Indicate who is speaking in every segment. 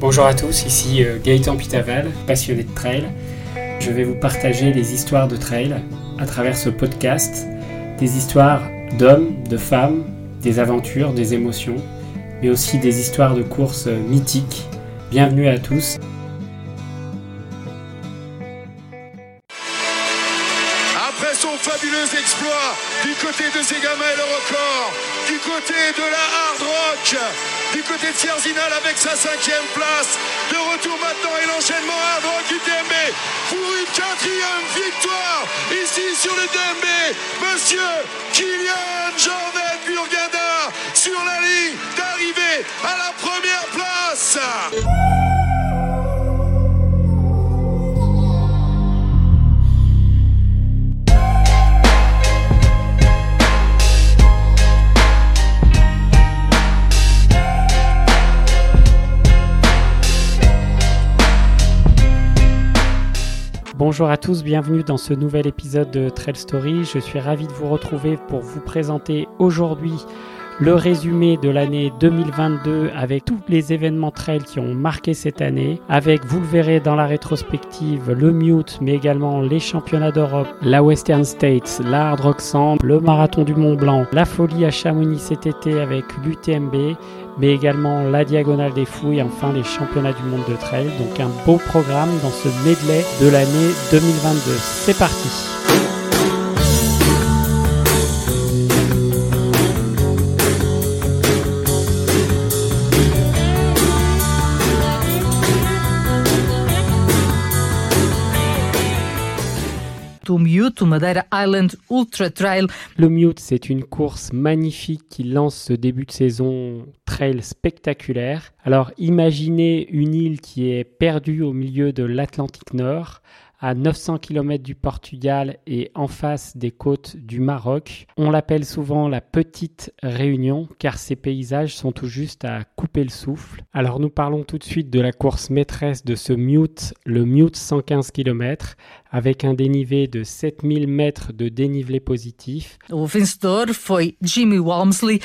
Speaker 1: Bonjour à tous, ici euh, Gaëtan Pitaval, passionné de trail. Je vais vous partager des histoires de trail à travers ce podcast, des histoires d'hommes, de femmes, des aventures, des émotions, mais aussi des histoires de courses mythiques. Bienvenue à tous.
Speaker 2: Après son fabuleux exploit du côté de Zegama et le record, du côté de la hard rock, du côté de Sierzinal avec sa cinquième place, de retour maintenant et l'enchaînement hard rock UTMB pour une quatrième victoire ici sur le DMB, monsieur Kylian Jordan Burgada sur la ligne d'arrivée à la première place.
Speaker 1: Bonjour à tous, bienvenue dans ce nouvel épisode de Trail Story. Je suis ravi de vous retrouver pour vous présenter aujourd'hui le résumé de l'année 2022 avec tous les événements trail qui ont marqué cette année, avec, vous le verrez dans la rétrospective, le Mute, mais également les championnats d'Europe, la Western States, la Hard Rock le Marathon du Mont Blanc, la Folie à Chamonix cet été avec l'UTMB, mais également la Diagonale des Fouilles et enfin les championnats du monde de trail. Donc un beau programme dans ce medley de l'année 2022. C'est parti Le Mute, c'est une course magnifique qui lance ce début de saison trail spectaculaire. Alors imaginez une île qui est perdue au milieu de l'Atlantique Nord à 900 km du Portugal et en face des côtes du Maroc. On l'appelle souvent la petite Réunion car ces paysages sont tout juste à couper le souffle. Alors nous parlons tout de suite de la course maîtresse de ce Mute, le Mute 115 km avec un dénivelé de 7000 mètres de dénivelé positif.
Speaker 3: Jimmy Walmsley.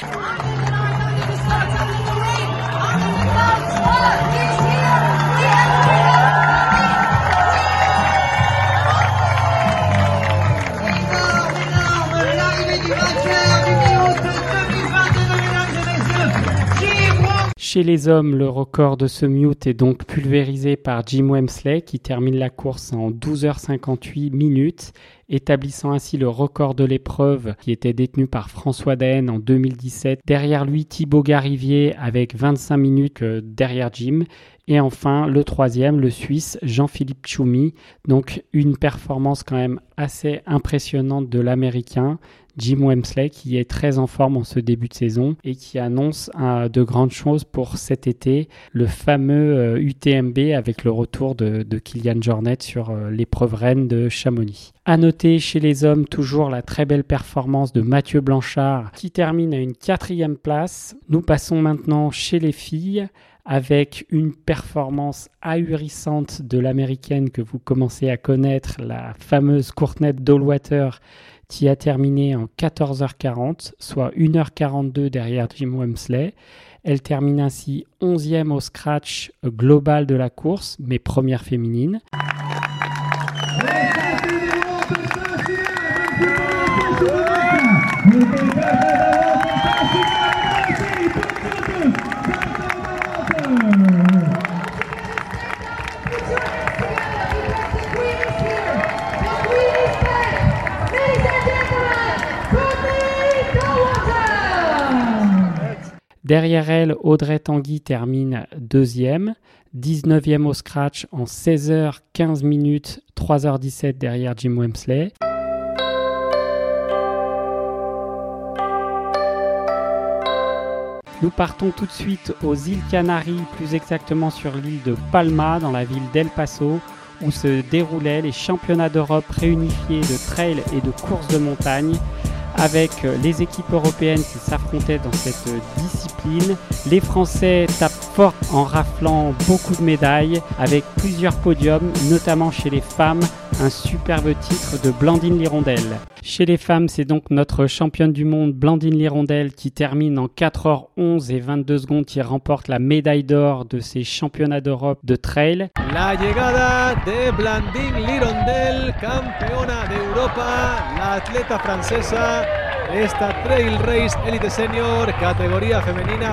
Speaker 1: Chez les hommes, le record de ce mute est donc pulvérisé par Jim Wemsley qui termine la course en 12h58 minutes, établissant ainsi le record de l'épreuve qui était détenu par François Daen en 2017. Derrière lui, Thibaut Garivier avec 25 minutes euh, derrière Jim. Et enfin, le troisième, le Suisse Jean-Philippe Choumi. Donc une performance quand même assez impressionnante de l'Américain. Jim Wemsley qui est très en forme en ce début de saison et qui annonce de grandes choses pour cet été, le fameux UTMB euh, avec le retour de, de Kylian Jornet sur euh, l'épreuve reine de Chamonix. À noter chez les hommes toujours la très belle performance de Mathieu Blanchard qui termine à une quatrième place. Nous passons maintenant chez les filles avec une performance ahurissante de l'américaine que vous commencez à connaître, la fameuse Courtney Dollwater qui a terminé en 14h40, soit 1h42 derrière Jim Wemsley. Elle termine ainsi 11e au scratch global de la course, mais première féminine. Derrière elle, Audrey Tanguy termine deuxième, 19e au scratch en 16h15 minutes, 3h17 derrière Jim Wemsley. Nous partons tout de suite aux îles Canaries, plus exactement sur l'île de Palma, dans la ville d'El Paso, où se déroulaient les championnats d'Europe réunifiés de trail et de course de montagne avec les équipes européennes qui s'affrontaient dans cette discipline. Les Français tapent en raflant beaucoup de médailles avec plusieurs podiums, notamment chez les femmes, un superbe titre de Blandine Lirondelle. Chez les femmes, c'est donc notre championne du monde Blandine Lirondelle qui termine en 4h11 et 22 secondes qui remporte la médaille d'or de ces championnats d'Europe de trail.
Speaker 4: La llegada de Blandine Lirondelle, campeona de Europa, la atleta francesa esta Trail Race Elite Senior,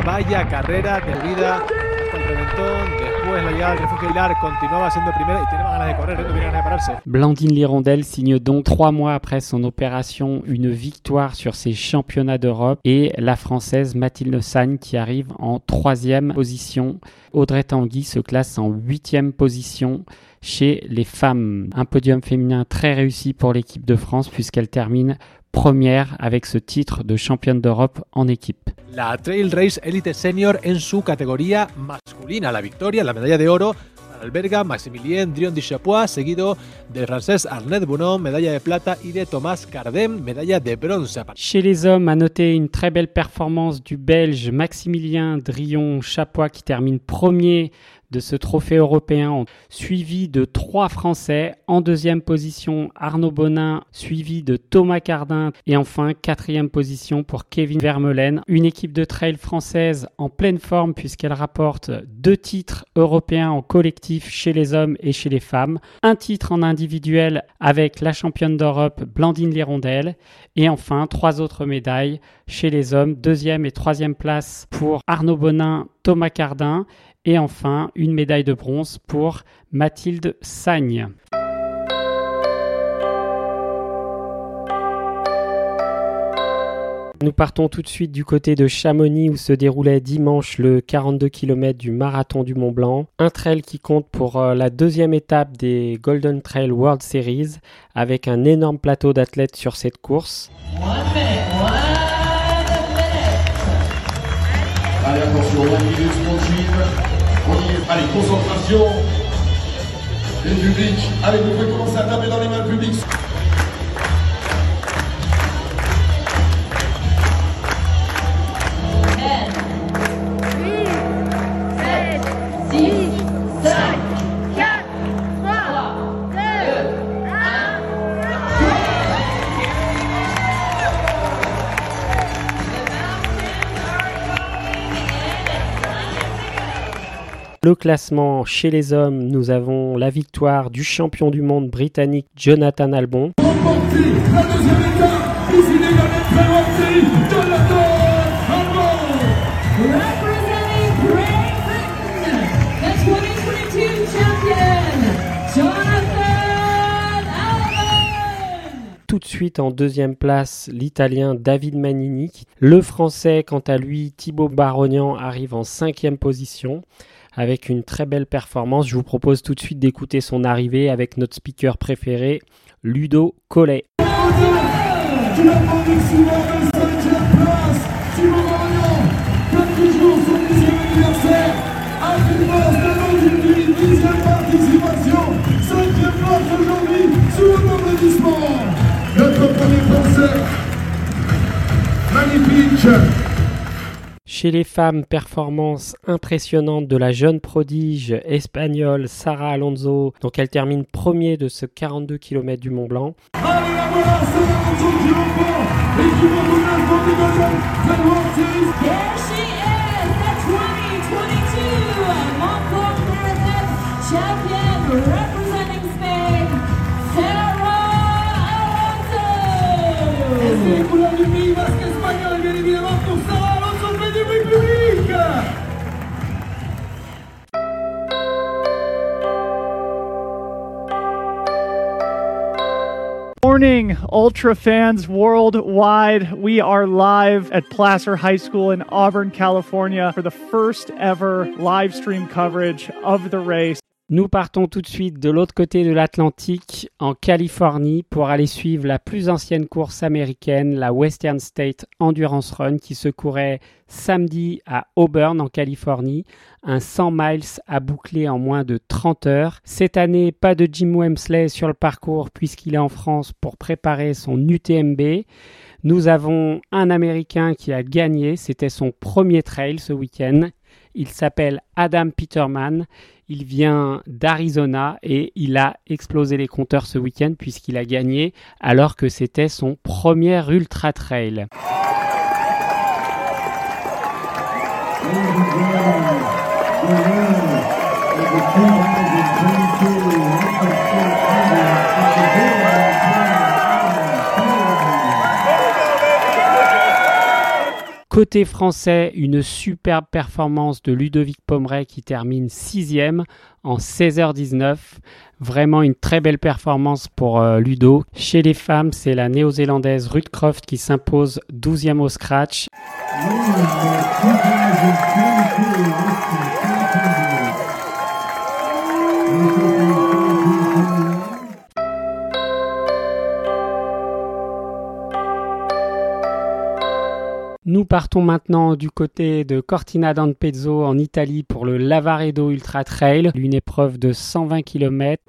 Speaker 4: vaya carrera.
Speaker 1: Blandine Lirondelle signe donc trois mois après son opération une victoire sur ses championnats d'Europe et la française Mathilde Sagne qui arrive en troisième position. Audrey Tanguy se classe en huitième position chez les femmes. Un podium féminin très réussi pour l'équipe de France puisqu'elle termine première avec ce titre de championne d'Europe en équipe.
Speaker 4: La Trail Race Elite Senior en su categoría masculina. La victoria, la medalla de oro, alberga Maximilien Drion Chapois, seguido del francés Arnett Bonon, medalla de plata, y de Thomas Cardem, medalla de bronce.
Speaker 1: Chez les hommes, à noter une très belle performance du Belge Maximilien Drion Chapois qui termine premier de ce trophée européen, suivi de trois Français. En deuxième position, Arnaud Bonin, suivi de Thomas Cardin. Et enfin, quatrième position pour Kevin Vermeulen. Une équipe de trail française en pleine forme puisqu'elle rapporte deux titres européens en collectif chez les hommes et chez les femmes. Un titre en individuel avec la championne d'Europe Blandine Lirondelle. Et enfin, trois autres médailles chez les hommes. Deuxième et troisième place pour Arnaud Bonin, Thomas Cardin et enfin, une médaille de bronze pour Mathilde Sagne. Nous partons tout de suite du côté de Chamonix où se déroulait dimanche le 42 km du marathon du Mont Blanc. Un trail qui compte pour euh, la deuxième étape des Golden Trail World Series avec un énorme plateau d'athlètes sur cette course.
Speaker 2: Allez, concentration. Le public. Allez, vous pouvez commencer à taper dans les mains publiques.
Speaker 1: Le classement chez les hommes, nous avons la victoire du champion du monde britannique Jonathan Albon. tout de suite en deuxième place l'Italien David Manini. Le Français, quant à lui, Thibaut Barognan, arrive en cinquième position avec une très belle performance. Je vous propose tout de suite d'écouter son arrivée avec notre speaker préféré, Ludo Collet.
Speaker 2: Magnifique
Speaker 1: chez les femmes, performance impressionnante de la jeune prodige espagnole Sarah Alonso. Donc elle termine premier de ce 42 km du Mont Blanc.
Speaker 5: Morning, Ultra fans worldwide. We are live at Placer High School in Auburn, California for the first ever live stream coverage of the race.
Speaker 1: Nous partons tout de suite de l'autre côté de l'Atlantique, en Californie, pour aller suivre la plus ancienne course américaine, la Western State Endurance Run, qui se courait samedi à Auburn, en Californie. Un 100 miles à boucler en moins de 30 heures. Cette année, pas de Jim Wemsley sur le parcours, puisqu'il est en France pour préparer son UTMB. Nous avons un Américain qui a gagné, c'était son premier trail ce week-end. Il s'appelle Adam Peterman. Il vient d'Arizona et il a explosé les compteurs ce week-end puisqu'il a gagné alors que c'était son premier ultra trail. Côté français, une superbe performance de Ludovic Pomeray qui termine sixième en 16h19. Vraiment une très belle performance pour euh, Ludo. Chez les femmes, c'est la néo-zélandaise Ruth Croft qui s'impose 12e au scratch. Nous partons maintenant du côté de Cortina d'Ampezzo en Italie pour le Lavaredo Ultra Trail, une épreuve de 120 km.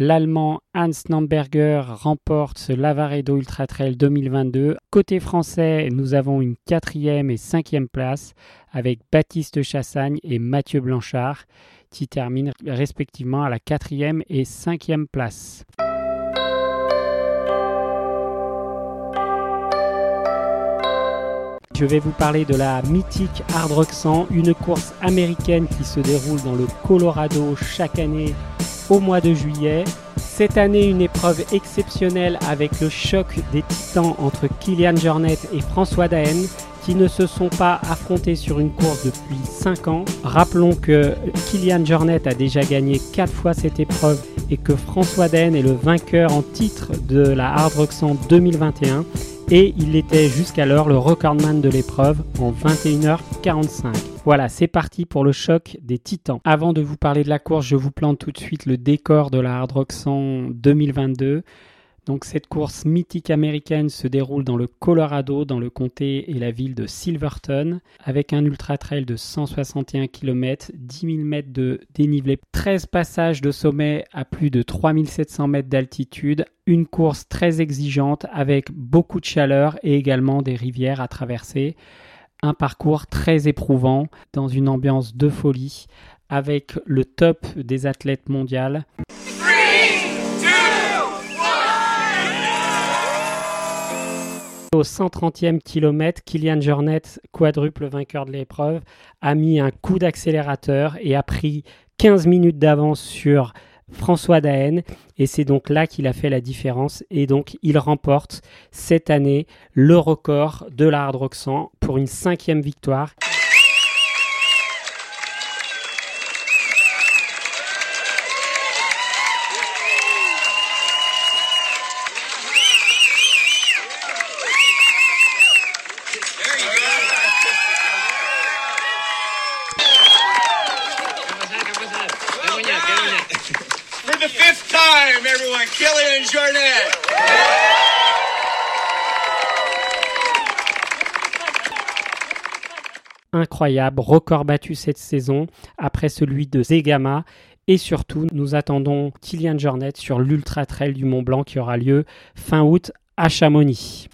Speaker 1: L'Allemand Hans Namberger remporte ce Lavaredo Ultra Trail 2022. Côté français, nous avons une quatrième et cinquième place avec Baptiste Chassagne et Mathieu Blanchard qui terminent respectivement à la quatrième et cinquième place. Je vais vous parler de la mythique Hard Rock 100, une course américaine qui se déroule dans le Colorado chaque année au mois de juillet. Cette année, une épreuve exceptionnelle avec le choc des titans entre Kylian Jornet et François Daen qui ne se sont pas affrontés sur une course depuis 5 ans. Rappelons que Kylian Jornet a déjà gagné 4 fois cette épreuve et que François Daen est le vainqueur en titre de la Hard Rock 100 2021 et il était jusqu'alors le recordman de l'épreuve en 21h45. Voilà, c'est parti pour le choc des titans. Avant de vous parler de la course, je vous plante tout de suite le décor de la Hard Rock 100 2022. Donc cette course mythique américaine se déroule dans le Colorado, dans le comté et la ville de Silverton, avec un ultra trail de 161 km, 10 000 mètres de dénivelé, 13 passages de sommet à plus de 3700 mètres d'altitude, une course très exigeante avec beaucoup de chaleur et également des rivières à traverser. Un parcours très éprouvant dans une ambiance de folie avec le top des athlètes mondiales. Au 130e kilomètre, Kylian Jornet, quadruple vainqueur de l'épreuve, a mis un coup d'accélérateur et a pris 15 minutes d'avance sur François Daen et c'est donc là qu'il a fait la différence et donc il remporte cette année le record de la Hard Rock 100 pour une cinquième victoire. Incroyable, record battu cette saison après celui de Zegama. Et surtout, nous attendons Kylian Jornet sur l'Ultra Trail du Mont Blanc qui aura lieu fin août à Chamonix.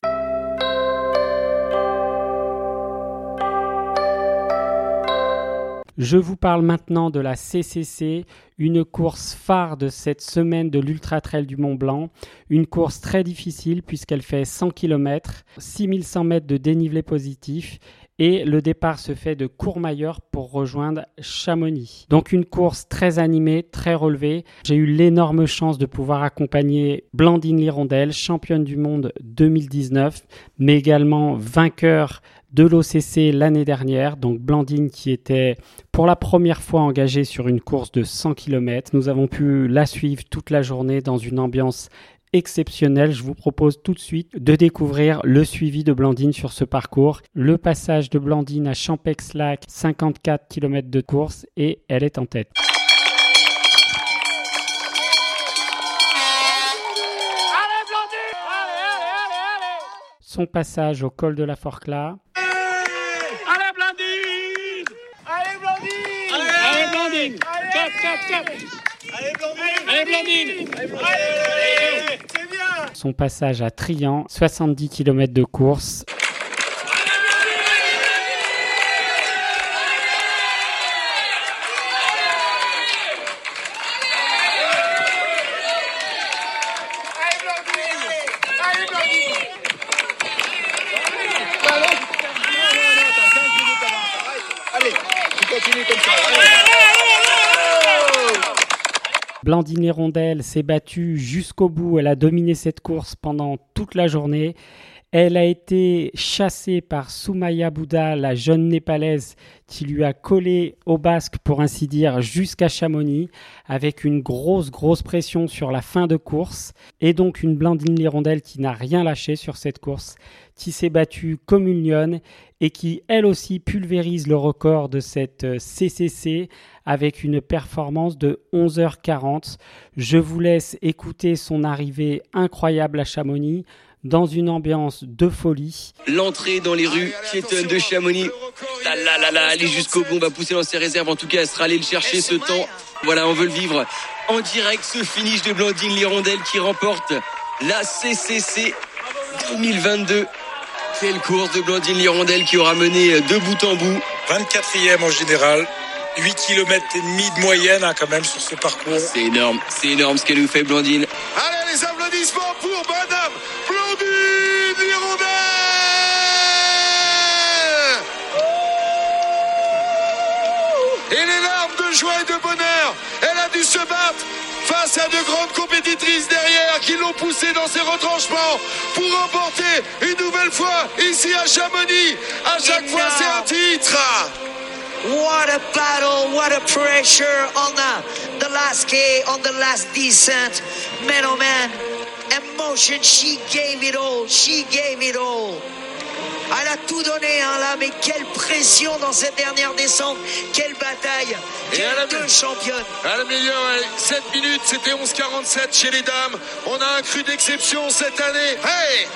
Speaker 1: Je vous parle maintenant de la CCC, une course phare de cette semaine de l'Ultra Trail du Mont Blanc. Une course très difficile puisqu'elle fait 100 km, 6100 mètres de dénivelé positif et le départ se fait de Courmayeur pour rejoindre Chamonix. Donc une course très animée, très relevée. J'ai eu l'énorme chance de pouvoir accompagner Blandine Lirondelle, championne du monde 2019, mais également vainqueur de l'OCC l'année dernière. Donc Blandine qui était pour la première fois engagée sur une course de 100 km. Nous avons pu la suivre toute la journée dans une ambiance exceptionnel. Je vous propose tout de suite de découvrir le suivi de Blandine sur ce parcours, le passage de Blandine à Champex-Lac, 54 km de course et elle est en tête. son passage au col de la Forclaz.
Speaker 6: Allez Blandine! Allez Blandine! Allez Blandine! Allez Blandine! Allez Blandine! Allez!
Speaker 1: Son passage à Trian, 70 km de course. Blandine Rondelle s'est battue jusqu'au bout. Elle a dominé cette course pendant toute la journée. Elle a été chassée par Soumaya Bouddha, la jeune népalaise qui lui a collé au basque, pour ainsi dire, jusqu'à Chamonix, avec une grosse, grosse pression sur la fin de course. Et donc une Blandine Lirondelle qui n'a rien lâché sur cette course, qui s'est battue comme une lionne et qui, elle aussi, pulvérise le record de cette CCC avec une performance de 11h40. Je vous laisse écouter son arrivée incroyable à Chamonix dans une ambiance de folie.
Speaker 7: L'entrée dans les rues piétonnes de Chamonix. Là, là, là, là, aller jusqu'au bout, on va pousser dans ses réserves. En tout cas, elle sera allée le chercher ce temps. Voilà, on veut le vivre en direct, ce finish de Blandine Lirondelle qui remporte la CCC 2022. Quelle course de Blandine Lirondelle qui aura mené de bout en bout.
Speaker 8: 24e en général. 8 km et demi de moyenne hein, quand même sur ce parcours.
Speaker 7: C'est énorme, c'est énorme ce qu'elle nous fait Blandine.
Speaker 2: Allez les applaudissements pour Madame Blandine Lirondelle Et les larmes de joie et de bonheur, elle a dû se battre face à de grandes compétitrices derrière qui l'ont poussée dans ses retranchements pour remporter une nouvelle fois ici à Chamonix. À chaque fois c'est un titre.
Speaker 9: What a battle, what a pressure on the, the last K, on the last descent. Man, oh man, emotion, she gave it all, she gave it all. Elle a tout donné, hein, là, mais quelle pression dans cette dernière descente, quelle bataille, quelle deux championnes.
Speaker 2: À la meilleure, 7 minutes, c'était 11,47 chez les dames. On a un cru d'exception cette année. Hey!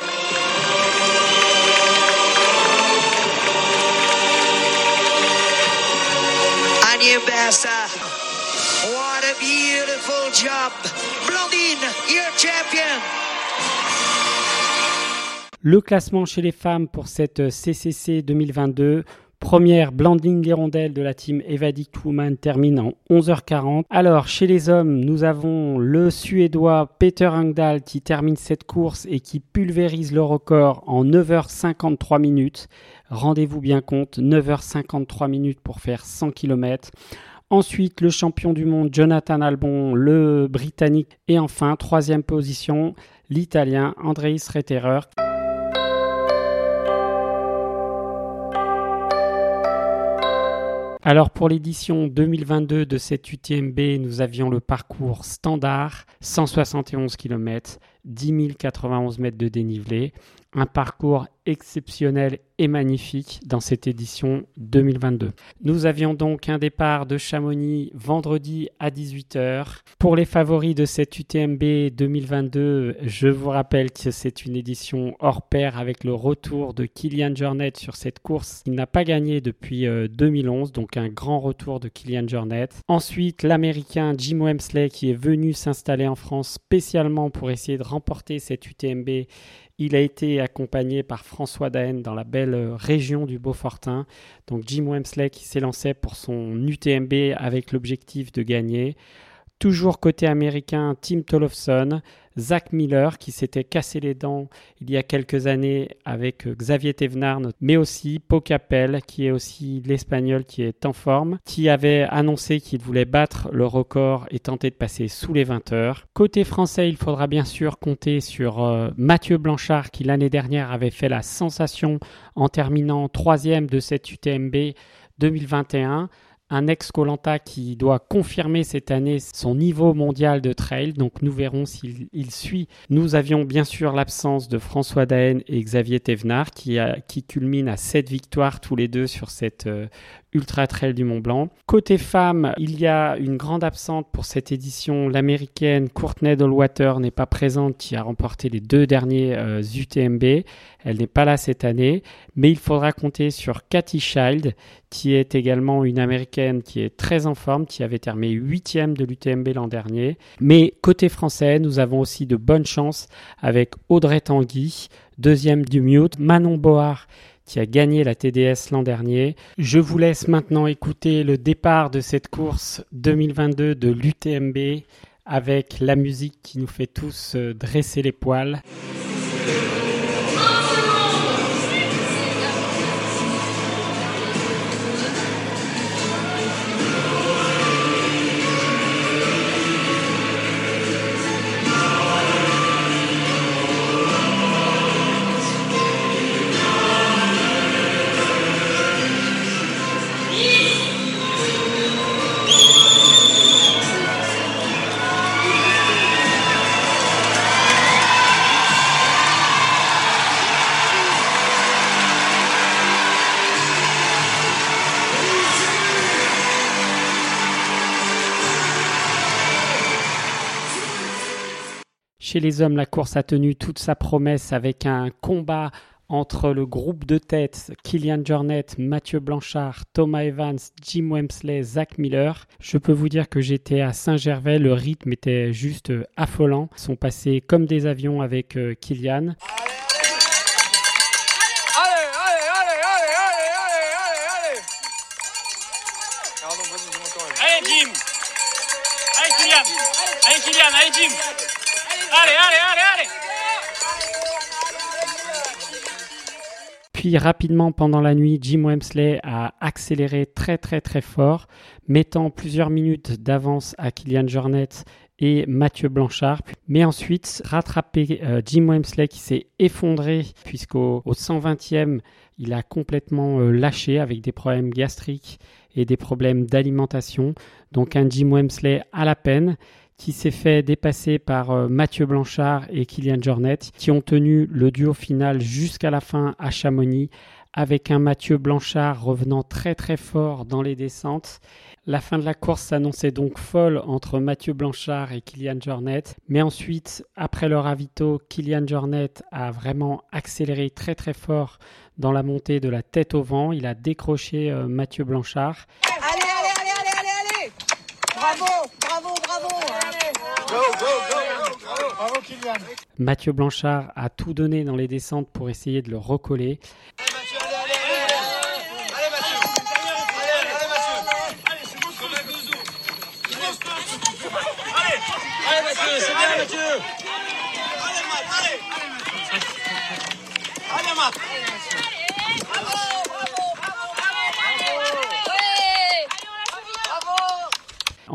Speaker 1: Le classement chez les femmes pour cette CCC 2022. Première, Blandine Lirondelle de la team Evadict Woman termine en 11h40. Alors, chez les hommes, nous avons le Suédois Peter Engdahl qui termine cette course et qui pulvérise le record en 9h53 minutes. Rendez-vous bien compte, 9h53 minutes pour faire 100 km. Ensuite, le champion du monde Jonathan Albon, le Britannique. Et enfin, troisième position, l'Italien Andreis Retterer. Alors pour l'édition 2022 de cette UTMB, nous avions le parcours standard, 171 km, 10 091 mètres de dénivelé, un parcours exceptionnel et magnifique dans cette édition 2022. Nous avions donc un départ de Chamonix vendredi à 18h. Pour les favoris de cette UTMB 2022, je vous rappelle que c'est une édition hors pair avec le retour de Kylian Jornet sur cette course. Il n'a pas gagné depuis 2011, donc un grand retour de Kylian Jornet. Ensuite, l'Américain Jim Wemsley qui est venu s'installer en France spécialement pour essayer de remporter cette UTMB il a été accompagné par François Daen dans la belle région du Beaufortin. Donc Jim Wemsley qui lancé pour son UTMB avec l'objectif de gagner. Toujours côté américain, Tim Tollefson, Zach Miller qui s'était cassé les dents il y a quelques années avec Xavier Thévenard, mais aussi Pau Capel qui est aussi l'espagnol qui est en forme, qui avait annoncé qu'il voulait battre le record et tenter de passer sous les 20 heures. Côté français, il faudra bien sûr compter sur euh, Mathieu Blanchard qui l'année dernière avait fait la sensation en terminant troisième de cette UTMB 2021 un ex-Colanta qui doit confirmer cette année son niveau mondial de trail. Donc nous verrons s'il suit. Nous avions bien sûr l'absence de François Daen et Xavier Thévenard qui, culminent à 7 victoires tous les deux sur cette euh, Ultra Trail du Mont Blanc. Côté femmes, il y a une grande absente pour cette édition. L'américaine Courtney Dollwater n'est pas présente, qui a remporté les deux derniers euh, UTMB. Elle n'est pas là cette année, mais il faudra compter sur Cathy Child, qui est également une américaine américaine qui est très en forme, qui avait terminé huitième de l'UTMB l'an dernier. Mais côté français, nous avons aussi de bonnes chances avec Audrey Tanguy, deuxième du Mute, Manon Board qui a gagné la TDS l'an dernier. Je vous laisse maintenant écouter le départ de cette course 2022 de l'UTMB avec la musique qui nous fait tous euh, dresser les poils. Chez les hommes, la course a tenu toute sa promesse avec un combat entre le groupe de tête Kylian Jornet, Mathieu Blanchard, Thomas Evans, Jim Wemsley, Zach Miller. Je peux vous dire que j'étais à Saint-Gervais, le rythme était juste affolant. Ils sont passés comme des avions avec euh, Kylian.
Speaker 6: Allez Jim Allez Kylian Allez Kylian, allez Jim Allez, allez, allez,
Speaker 1: Puis rapidement pendant la nuit, Jim Wemsley a accéléré très très très fort, mettant plusieurs minutes d'avance à Kylian Jornet et Mathieu Blanchard, mais ensuite rattrapé euh, Jim Wemsley qui s'est effondré puisqu'au au 120e il a complètement euh, lâché avec des problèmes gastriques et des problèmes d'alimentation. Donc un Jim Wemsley à la peine qui s'est fait dépasser par euh, Mathieu Blanchard et Kylian Jornet, qui ont tenu le duo final jusqu'à la fin à Chamonix, avec un Mathieu Blanchard revenant très très fort dans les descentes. La fin de la course s'annonçait donc folle entre Mathieu Blanchard et Kylian Jornet, mais ensuite, après le ravito, Kylian Jornet a vraiment accéléré très très fort dans la montée de la tête au vent. Il a décroché euh, Mathieu Blanchard.
Speaker 9: Allez, allez, allez, allez, allez, allez Bravo, bravo, bravo
Speaker 2: Bravo Kylian.
Speaker 1: Mathieu Blanchard a tout donné dans les descentes pour essayer de le recoller.
Speaker 6: Allez Mathieu, c'est bien Mathieu Allez Matt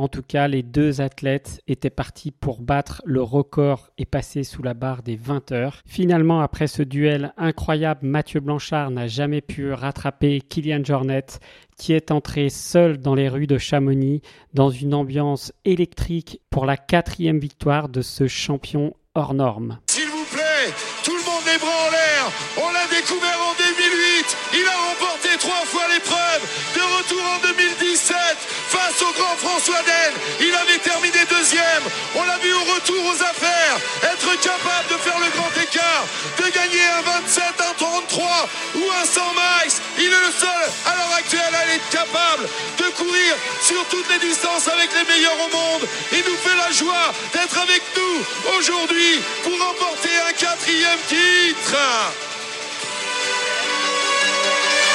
Speaker 1: En tout cas, les deux athlètes étaient partis pour battre le record et passer sous la barre des 20 heures. Finalement, après ce duel incroyable, Mathieu Blanchard n'a jamais pu rattraper Kylian Jornet, qui est entré seul dans les rues de Chamonix dans une ambiance électrique pour la quatrième victoire de ce champion hors norme.
Speaker 2: S'il vous plaît, tout le monde les bras en l'air. On l'a découvert en 2008. Il a remporté trois fois l'épreuve. De retour en 2017 face au grand François Den. Il avait terminé deuxième. On l'a vu au retour aux affaires. Être capable de faire le grand écart, de gagner un 27, un 33 ou un 100 miles. Il est le seul à l'heure actuelle à être capable de courir sur toutes les distances avec les meilleurs au monde. Il nous fait la joie d'être avec nous aujourd'hui pour remporter un quatrième titre.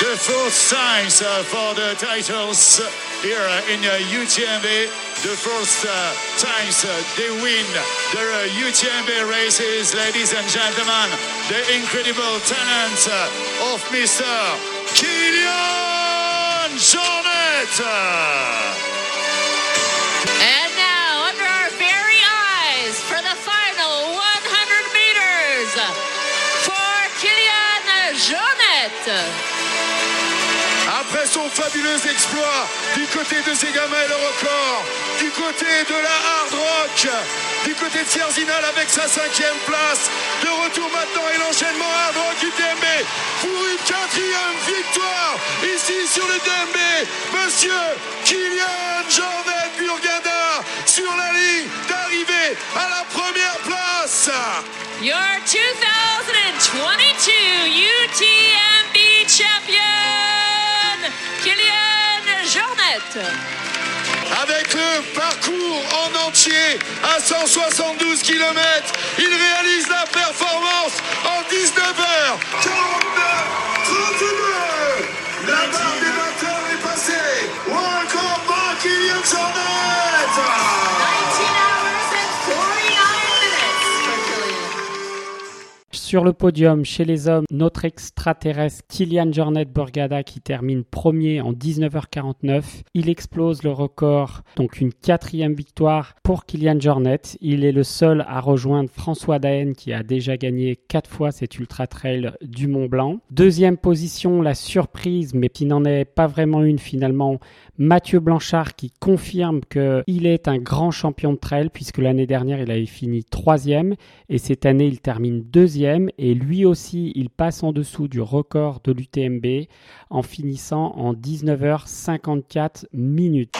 Speaker 10: The times uh, for the titles here uh, in uh, UTMB. The first uh, times uh, they win the uh, UTMB races, ladies and gentlemen. The incredible talent uh, of Mr. Kylian Jornet.
Speaker 11: And
Speaker 2: son fabuleux exploit du côté de Zegama et le record, du côté de la Hard Rock, du côté de Sierzinal avec sa cinquième place, de retour maintenant et l'enchaînement Hard Rock UTMB pour une quatrième victoire ici sur le DMB. Monsieur Kylian Jordan Burgada sur la ligne d'arrivée à la première place.
Speaker 11: Your 2022 UTMB champion, Kylian Jornet.
Speaker 2: Avec le parcours en entier à 172 km, il réalise la performance en 19 heures.
Speaker 1: Sur le podium, chez les hommes, notre extraterrestre Kylian Jornet Borgada qui termine premier en 19h49. Il explose le record, donc une quatrième victoire pour Kylian Jornet. Il est le seul à rejoindre François Daen qui a déjà gagné quatre fois cet ultra trail du Mont Blanc. Deuxième position, la surprise, mais qui n'en est pas vraiment une finalement, Mathieu Blanchard qui confirme qu'il est un grand champion de trail puisque l'année dernière il avait fini troisième et cette année il termine deuxième et lui aussi il passe en dessous du record de l'UTMB en finissant en 19h54 minutes.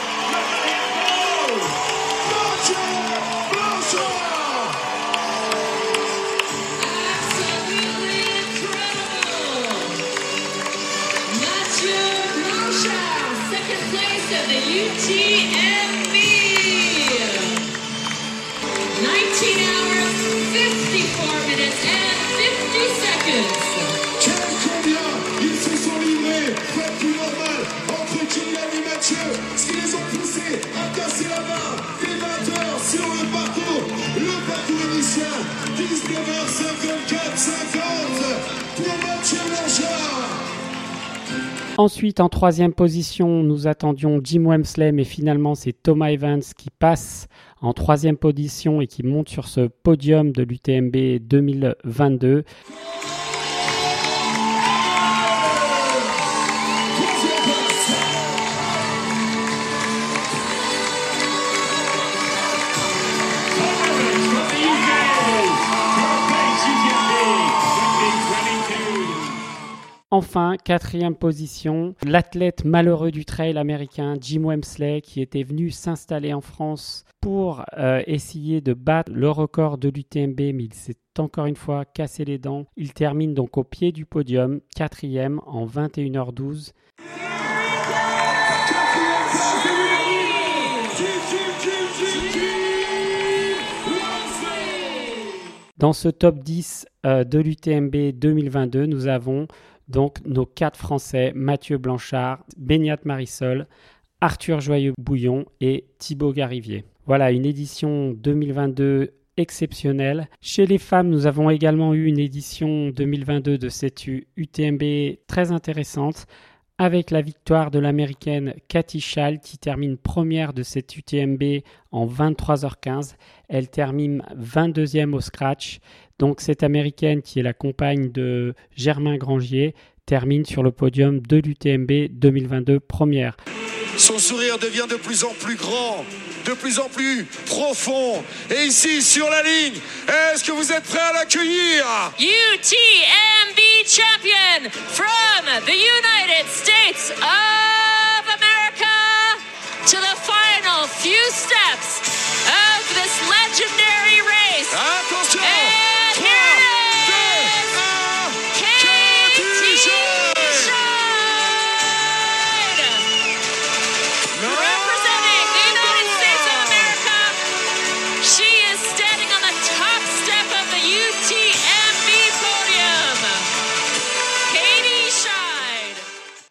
Speaker 1: En troisième position, nous attendions Jim Wemsley, mais finalement, c'est Thomas Evans qui passe en troisième position et qui monte sur ce podium de l'UTMB 2022. Enfin, quatrième position, l'athlète malheureux du trail américain Jim Wemsley qui était venu s'installer en France pour euh, essayer de battre le record de l'UTMB, mais il s'est encore une fois cassé les dents. Il termine donc au pied du podium, quatrième en 21h12. Dans ce top 10 euh, de l'UTMB 2022, nous avons donc nos quatre Français, Mathieu Blanchard, Beignat Marisol, Arthur Joyeux-Bouillon et Thibaut Garivier. Voilà, une édition 2022 exceptionnelle. Chez les femmes, nous avons également eu une édition 2022 de cette UTMB très intéressante avec la victoire de l'américaine Cathy Schall qui termine première de cette UTMB en 23h15. Elle termine 22e au scratch. Donc cette américaine qui est la compagne de Germain Grangier termine sur le podium de l'UTMB 2022 première.
Speaker 2: Son sourire devient de plus en plus grand, de plus en plus profond. Et ici, sur la ligne, est-ce que vous êtes prêts à l'accueillir?
Speaker 11: UTMB champion from the United States of America to the final few steps of this legendary race.
Speaker 2: Attention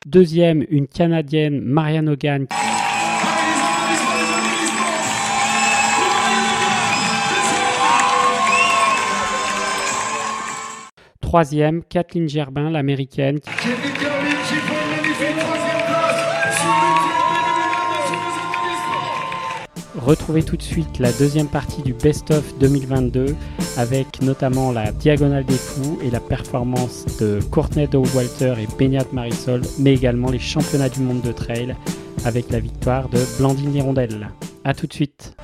Speaker 1: Deuxième, une Canadienne, Marianne Hogan. Troisième, Kathleen Gerbin, l'américaine.
Speaker 2: Qui détermine, qui prend une magnifique troisième place sur l'UTMB 2022.
Speaker 1: Retrouvez tout de suite la deuxième partie du Best of 2022 avec notamment la Diagonale des Fous et la performance de Courtney Dow Walter et Beignat Marisol, mais également les championnats du monde de trail avec la victoire de Blandine Hirondelle. A tout de suite.